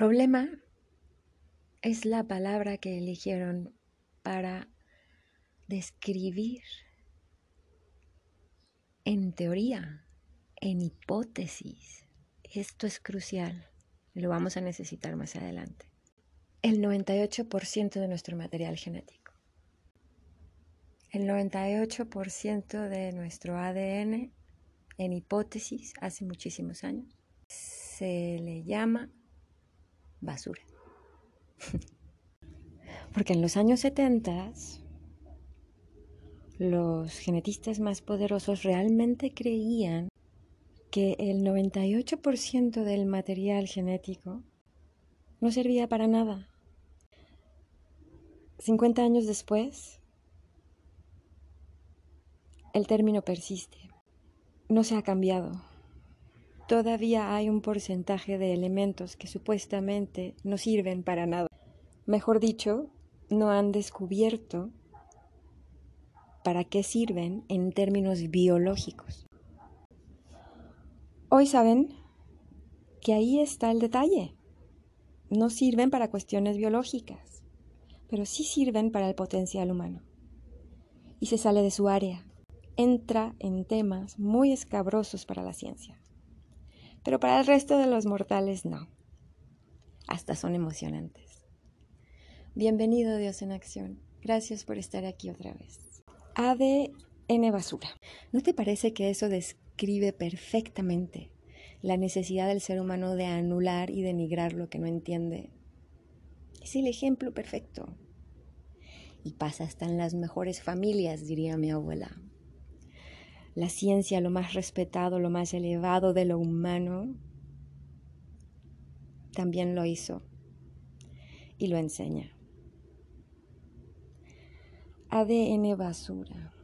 Problema es la palabra que eligieron para describir en teoría, en hipótesis. Esto es crucial y lo vamos a necesitar más adelante. El 98% de nuestro material genético. El 98% de nuestro ADN, en hipótesis, hace muchísimos años, se le llama basura. Porque en los años 70 los genetistas más poderosos realmente creían que el 98% del material genético no servía para nada. 50 años después, el término persiste. No se ha cambiado. Todavía hay un porcentaje de elementos que supuestamente no sirven para nada. Mejor dicho, no han descubierto para qué sirven en términos biológicos. Hoy saben que ahí está el detalle. No sirven para cuestiones biológicas, pero sí sirven para el potencial humano. Y se sale de su área. Entra en temas muy escabrosos para la ciencia. Pero para el resto de los mortales no. Hasta son emocionantes. Bienvenido Dios en acción. Gracias por estar aquí otra vez. ADN basura. ¿No te parece que eso describe perfectamente la necesidad del ser humano de anular y denigrar lo que no entiende? Es el ejemplo perfecto. Y pasa hasta en las mejores familias, diría mi abuela. La ciencia, lo más respetado, lo más elevado de lo humano, también lo hizo y lo enseña. ADN basura.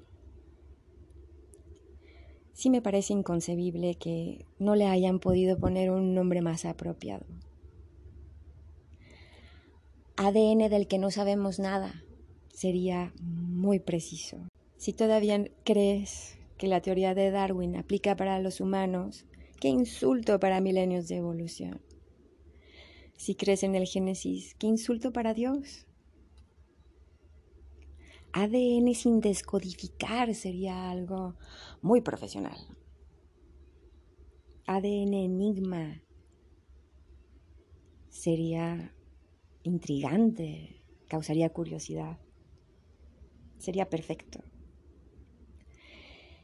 Sí me parece inconcebible que no le hayan podido poner un nombre más apropiado. ADN del que no sabemos nada sería muy preciso. Si todavía crees que la teoría de Darwin aplica para los humanos, qué insulto para milenios de evolución. Si crees en el Génesis, qué insulto para Dios. ADN sin descodificar sería algo muy profesional. ADN enigma sería intrigante, causaría curiosidad, sería perfecto.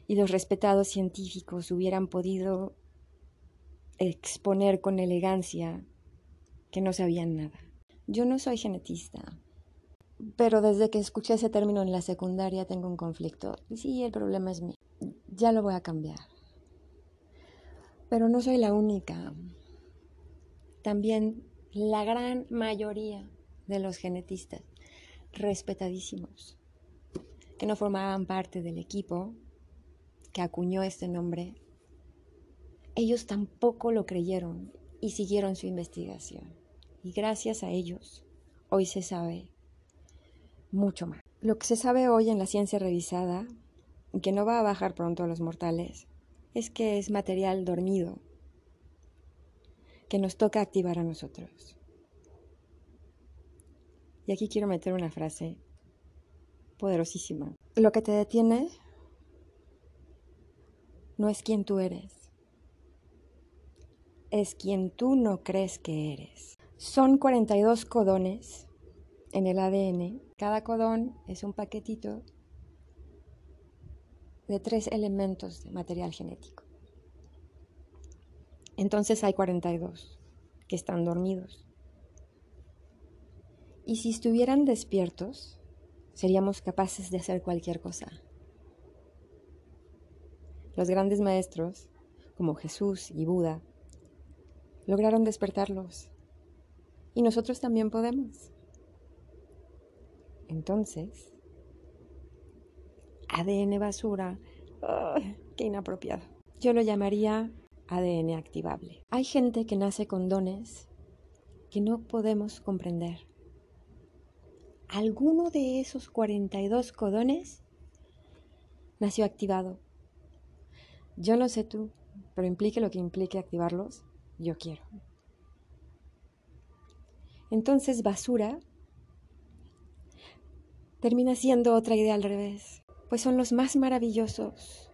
Y los respetados científicos hubieran podido exponer con elegancia que no sabían nada. Yo no soy genetista, pero desde que escuché ese término en la secundaria tengo un conflicto. Sí, el problema es mío. Ya lo voy a cambiar. Pero no soy la única. También la gran mayoría de los genetistas, respetadísimos, que no formaban parte del equipo que acuñó este nombre, ellos tampoco lo creyeron y siguieron su investigación. Y gracias a ellos, hoy se sabe mucho más. Lo que se sabe hoy en la ciencia revisada, que no va a bajar pronto a los mortales, es que es material dormido, que nos toca activar a nosotros. Y aquí quiero meter una frase poderosísima. Lo que te detiene no es quien tú eres, es quien tú no crees que eres. Son 42 codones en el ADN. Cada codón es un paquetito de tres elementos de material genético. Entonces hay 42 que están dormidos. Y si estuvieran despiertos, seríamos capaces de hacer cualquier cosa. Los grandes maestros, como Jesús y Buda, lograron despertarlos. Y nosotros también podemos. Entonces, ADN basura, qué inapropiado. Yo lo llamaría ADN activable. Hay gente que nace con dones que no podemos comprender. Alguno de esos 42 codones nació activado. Yo no sé tú, pero implique lo que implique activarlos, yo quiero. entonces basura termina siendo otra idea al revés, pues son los más maravillosos,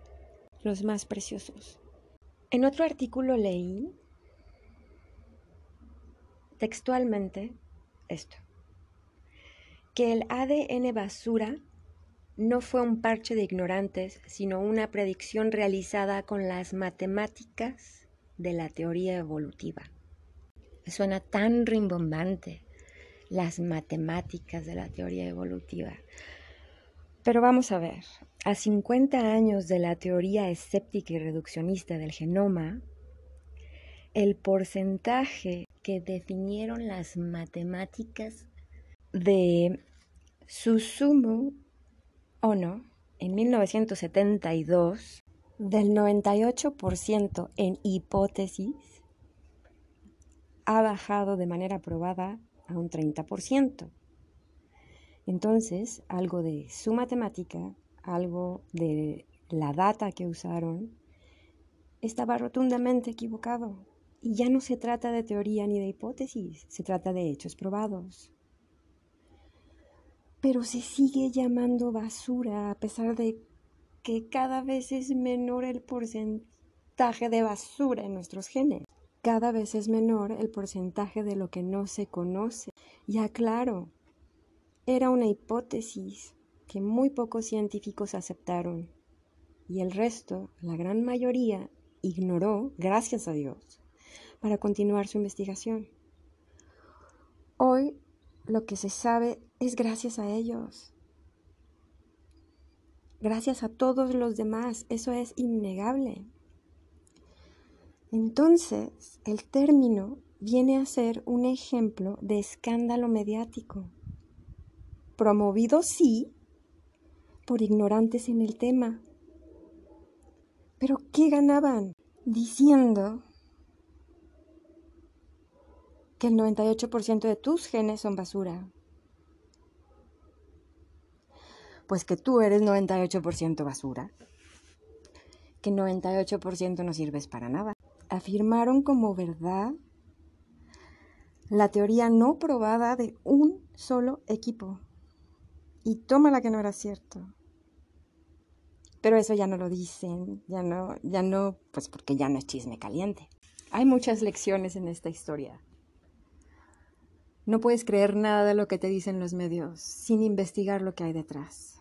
los más preciosos. En otro artículo leí textualmente esto, que el ADN basura no fue un parche de ignorantes, sino una predicción realizada con las matemáticas de la teoría evolutiva. Suena tan rimbombante las matemáticas de la teoría evolutiva. Pero vamos a ver, a 50 años de la teoría escéptica y reduccionista del genoma, el porcentaje que definieron las matemáticas de Susumu Ono en 1972 del 98% en hipótesis ha bajado de manera probada a un 30%. Entonces, algo de su matemática, algo de la data que usaron, estaba rotundamente equivocado. Y ya no se trata de teoría ni de hipótesis, se trata de hechos probados. Pero se sigue llamando basura a pesar de que cada vez es menor el porcentaje de basura en nuestros genes. Cada vez es menor el porcentaje de lo que no se conoce. Ya claro, era una hipótesis que muy pocos científicos aceptaron y el resto, la gran mayoría, ignoró, gracias a Dios, para continuar su investigación. Hoy lo que se sabe es gracias a ellos. Gracias a todos los demás, eso es innegable. Entonces, el término viene a ser un ejemplo de escándalo mediático, promovido sí por ignorantes en el tema. Pero ¿qué ganaban? Diciendo que el 98% de tus genes son basura. Pues que tú eres 98% basura. Que 98% no sirves para nada afirmaron como verdad la teoría no probada de un solo equipo. Y toma la que no era cierto. Pero eso ya no lo dicen, ya no, ya no, pues porque ya no es chisme caliente. Hay muchas lecciones en esta historia. No puedes creer nada de lo que te dicen los medios sin investigar lo que hay detrás.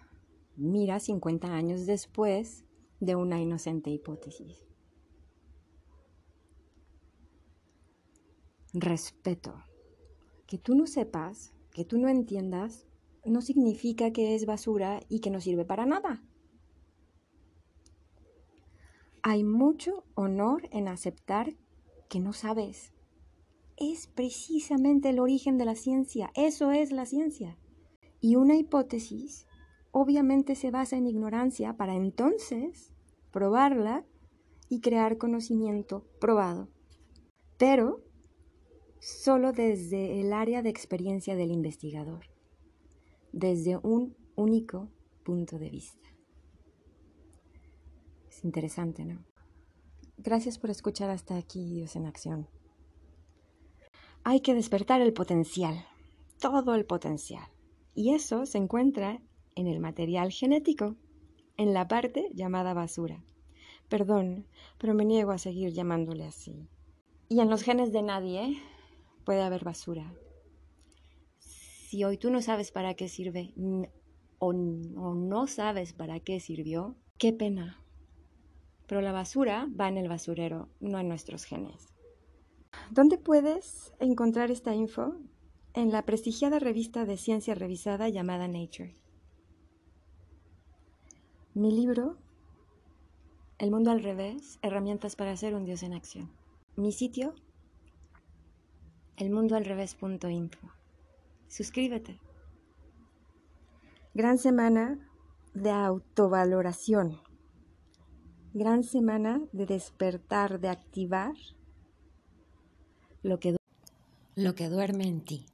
Mira 50 años después de una inocente hipótesis. respeto. Que tú no sepas, que tú no entiendas, no significa que es basura y que no sirve para nada. Hay mucho honor en aceptar que no sabes. Es precisamente el origen de la ciencia. Eso es la ciencia. Y una hipótesis obviamente se basa en ignorancia para entonces probarla y crear conocimiento probado. Pero solo desde el área de experiencia del investigador, desde un único punto de vista. Es interesante, ¿no? Gracias por escuchar hasta aquí, Dios en acción. Hay que despertar el potencial, todo el potencial. Y eso se encuentra en el material genético, en la parte llamada basura. Perdón, pero me niego a seguir llamándole así. Y en los genes de nadie, puede haber basura. Si hoy tú no sabes para qué sirve o, no sabes para qué sirvió, qué pena. Pero la basura va en el basurero, no en nuestros genes. ¿Dónde puedes encontrar esta info? En la prestigiada revista de ciencia revisada llamada Nature. Mi libro, El mundo al revés, herramientas para ser un dios en acción. Mi sitio, elmundoalrevés.info. Suscríbete. Gran semana de autovaloración. Gran semana de despertar, de activar lo que, lo que duerme en ti.